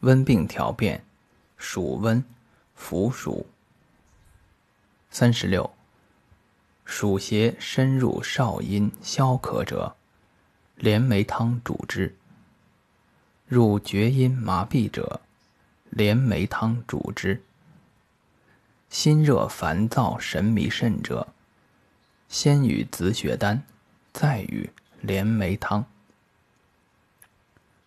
温病调变，暑温，伏暑。三十六。暑邪深入少阴消渴者，连梅汤主之。入厥阴麻痹者，连梅汤主之。心热烦躁神迷肾者，先与紫雪丹，再与连梅汤。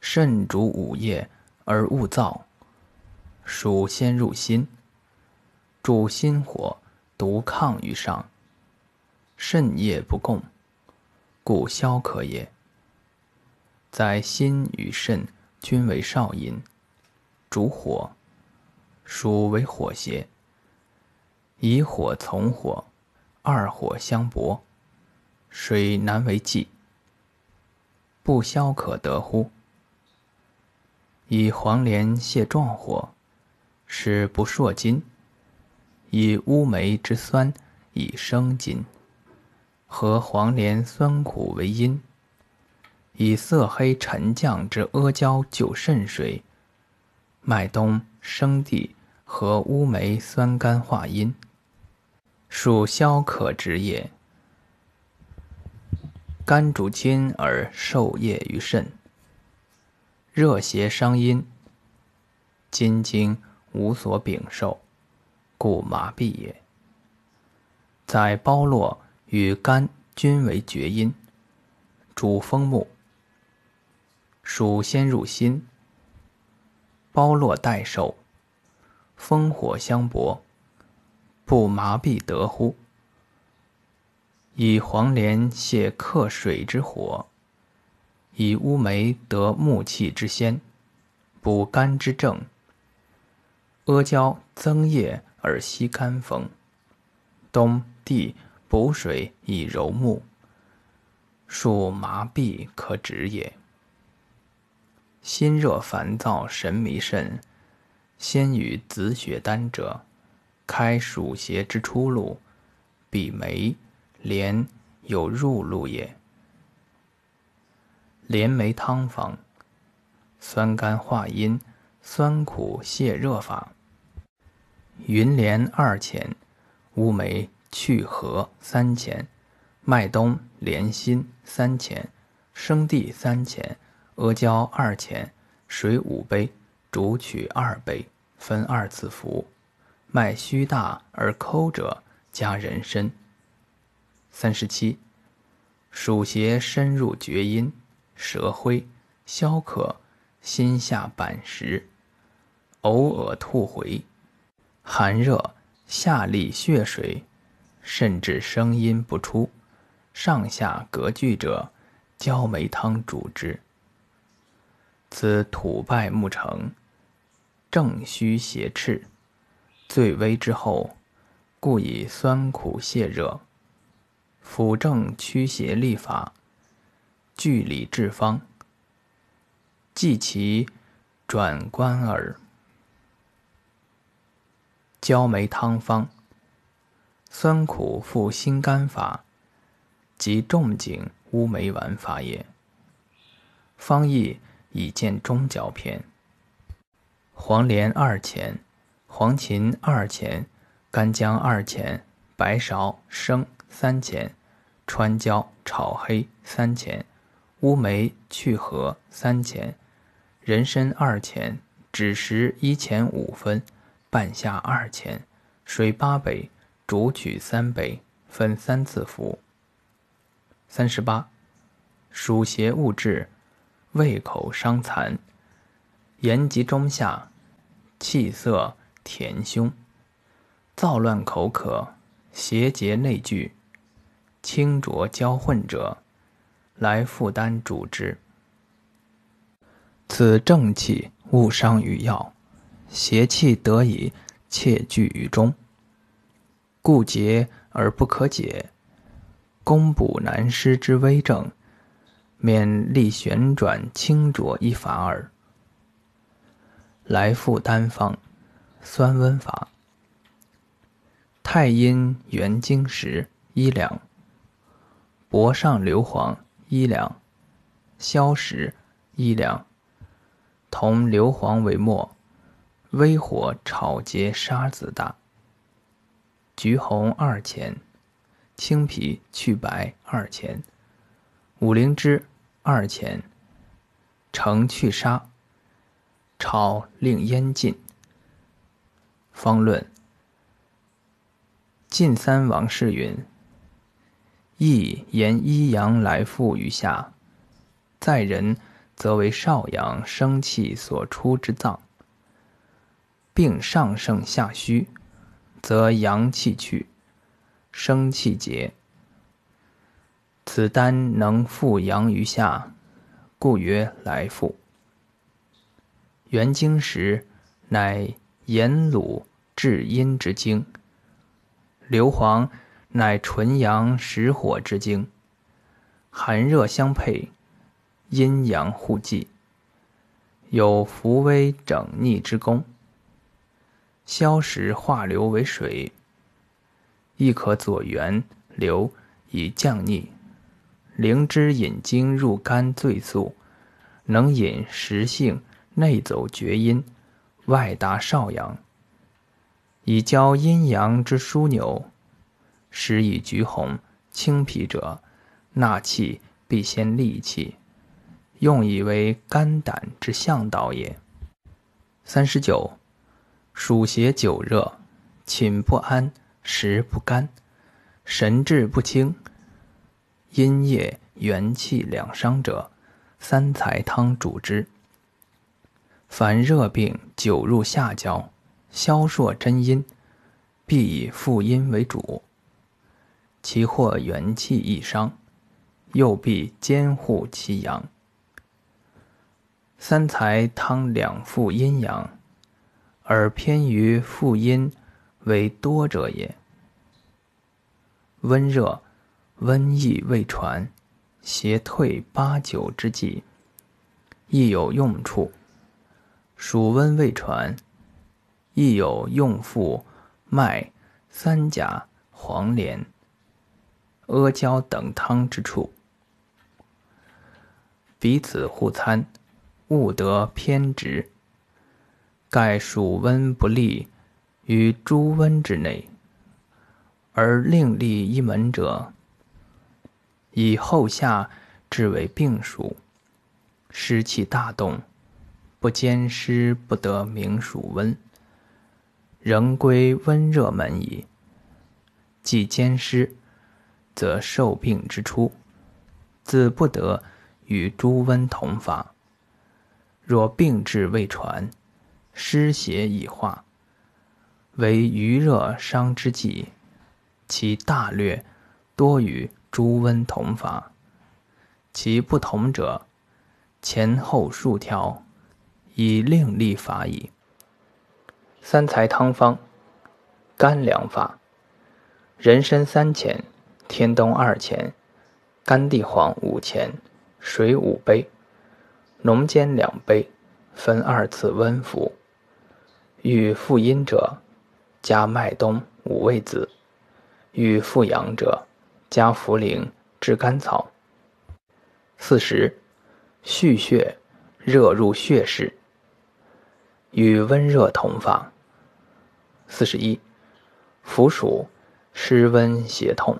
肾主五液而勿燥，暑先入心，主心火，独亢于上。肾液不供，故消渴也。在心与肾均为少阴，主火，属为火邪。以火从火，二火相搏，水难为济。不消可得乎？以黄连泻壮火，使不烁筋；以乌梅之酸以生津。和黄连酸苦为阴，以色黑沉降之阿胶救肾水，麦冬、生地和乌梅酸甘化阴，属消渴之也。肝主筋而受液于肾，热邪伤阴，筋经无所禀受，故麻痹也。在包络。与肝均为厥阴，主风木。属先入心，包络待受，风火相搏，不麻痹得乎？以黄连泻克水之火，以乌梅得木气之先，补肝之正。阿胶增液而息肝风，冬地。补水以柔木，数麻痹可止也。心热烦躁神迷肾，先与紫雪丹者，开暑邪之出路，比梅、连有入路也。连梅汤方：酸甘化阴，酸苦泻热法。云连二钱，乌梅。去核三钱，麦冬、莲心三钱，生地三钱，阿胶二钱，水五杯，煮取二杯，分二次服。脉虚大而抠者，加人参。三十七，暑邪深入厥阴，舌灰，消渴，心下板实，偶尔吐回，寒热，下利血水。甚至声音不出，上下隔拒者，焦梅汤主之。此土败木成，正虚邪赤，最危之后，故以酸苦泻热，辅正驱邪利法，据理治方，济其转关耳。焦梅汤方。酸苦复心肝法，即仲景乌梅丸法也。方义以见中焦篇。黄连二钱，黄芩二钱，干姜二钱，白芍、生三钱，川椒炒黑三钱，乌梅去核三钱，人参二钱，枳实一钱五分，半夏二钱，水八杯。煮取三杯，分三次服。三十八，暑邪误滞，胃口伤残，言及中下，气色甜胸，躁乱口渴，邪结内聚，清浊交混者，来负担主之。此正气误伤于药，邪气得以窃聚于中。故结而不可解，攻补难施之危症，免力旋转清浊一法耳。来复单方，酸温法。太阴元经石一两，薄上硫磺一两，消石一两，同硫磺为末，微火炒结沙子大。橘红二钱，青皮去白二钱，五灵芝二钱，成去沙，炒令烟尽。方论。晋三王氏云：“亦言一阳来复于下，在人则为少阳生气所出之脏，病上盛下虚，则阳气去，生气结。此丹能复阳于下，故曰来复。元经时，乃盐卤至阴之经。”硫磺乃纯阳实火之精，寒热相配，阴阳互济，有扶危整逆之功。消食化流为水，亦可佐元流以降逆。灵芝引经入肝最速，能引实性内走厥阴，外达少阳。以交阴阳之枢纽，食以橘红、青皮者，纳气必先利气，用以为肝胆之向导也。三十九，暑邪久热，寝不安，食不甘，神志不清，阴液元气两伤者，三才汤主之。凡热病久入下焦。消烁真阴，必以复阴为主。其或元气易伤，又必监护其阳。三才汤两复阴阳，而偏于复阴为多者也。温热、瘟疫未传，邪退八九之际，亦有用处。暑温未传。亦有用附麦、三甲、黄连、阿胶等汤之处，彼此互参，勿得偏执。盖暑温不利于诸温之内，而另立一门者，以后夏至为病暑，湿气大动，不兼湿，不得明暑温。仍归温热门矣。既兼湿，则受病之初，自不得与诸温同法。若病至未传，湿邪已化，为余热伤之际，其大略多与诸温同法。其不同者，前后数条，以另立法矣。三才汤方，干凉法：人参三钱，天冬二钱，甘地黄五钱，水五杯，浓煎两杯，分二次温服。欲复阴者，加麦冬五味子；欲复阳者，加茯苓炙甘草。四十，续血，热入血室，与温热同法。四十一，伏暑，湿温邪痛，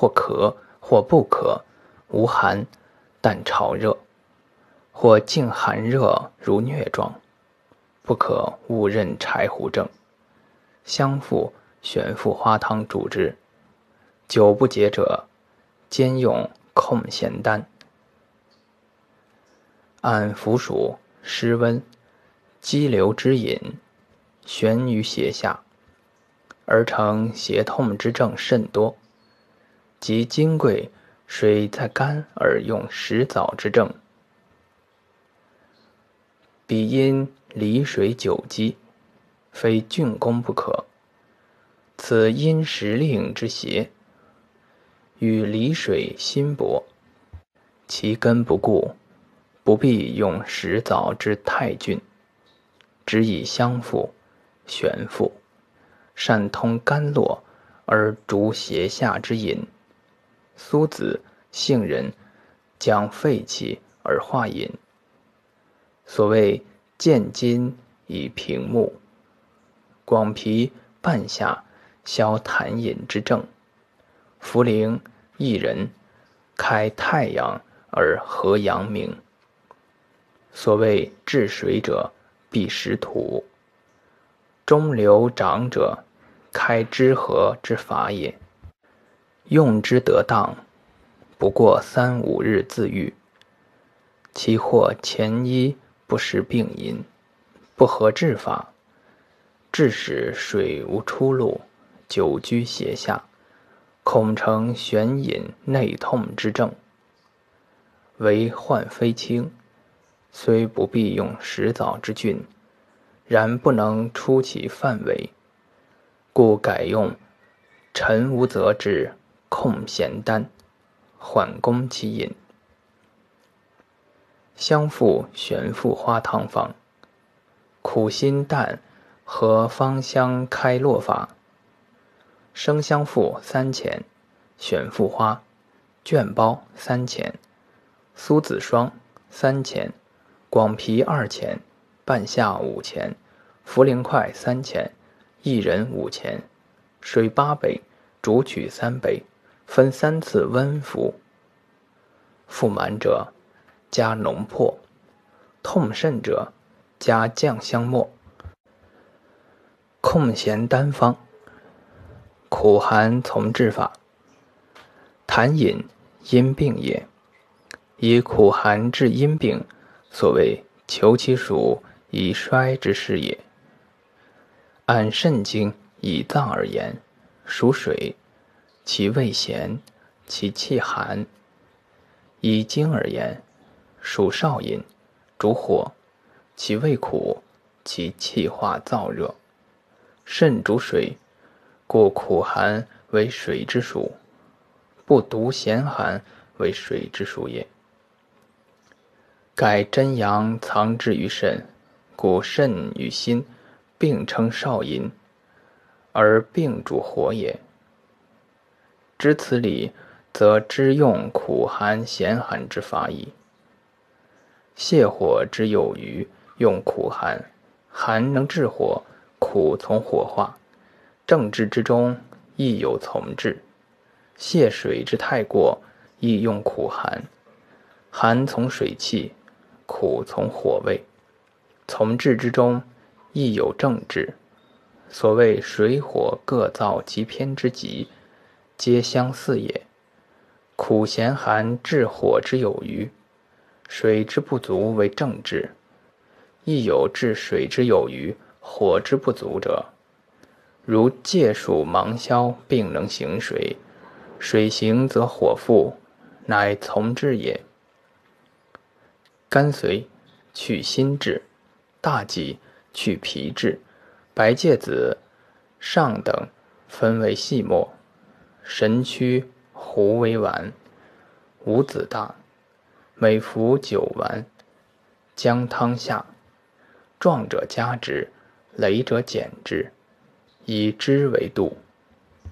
或咳，或不咳，无寒，但潮热；或静寒热如疟状，不可误认柴胡症。相附玄附花汤主之。久不解者，兼用控咸丹。按伏暑、湿温、积流之饮。悬于胁下，而成胁痛之症甚多；及金匮水在肝而用石藻之症，彼因离水久积，非峻功不可。此因时令之邪，与离水心薄，其根不固，不必用石藻之太峻，只以相附。玄附，善通肝络而逐邪下之饮。苏子、杏仁将肺气而化饮。所谓见金以平目。广皮半夏，消痰饮之症。茯苓薏仁，开太阳而和阳明。所谓治水者，必食土。中流长者，开之和之法也。用之得当，不过三五日自愈。其或前医不识病因，不合治法，致使水无出路，久居胁下，恐成悬饮内痛之症。为患非轻，虽不必用食枣之菌。然不能出其范围，故改用陈无泽之控咸丹，缓攻其饮。香附玄附花汤方：苦辛淡和芳香开络法。生香附三钱，玄附花卷包三钱，苏子霜三钱，广皮二钱。半夏五钱，茯苓块三钱，薏仁五钱，水八杯，煮取三杯，分三次温服。腹满者加浓破，痛甚者加酱香末。控咸单方，苦寒从治法。痰饮阴病也，以苦寒治阴病，所谓求其属。以衰之事也。按肾经以脏而言，属水，其味咸，其气寒；以经而言，属少阴，主火，其味苦，其气化燥热。肾主水，故苦寒为水之属，不独咸寒为水之属也。盖真阳藏之于肾。故肾与心并称少阴，而病主火也。知此理，则知用苦寒咸寒之法矣。泻火之有余，用苦寒，寒能治火，苦从火化。正治之中亦有从治。泻水之太过，亦用苦寒，寒从水气，苦从火味。从治之中，亦有正治。所谓水火各造其偏之极，皆相似也。苦咸寒治火之有余，水之不足为正治；亦有治水之有余，火之不足者。如介暑芒硝，并能行水，水行则火复，乃从治也。甘遂去心志。大戟去皮质，白芥子、上等分为细末，神曲胡为丸，五子大，每服九丸，姜汤下。壮者加之，羸者减之，以之为度。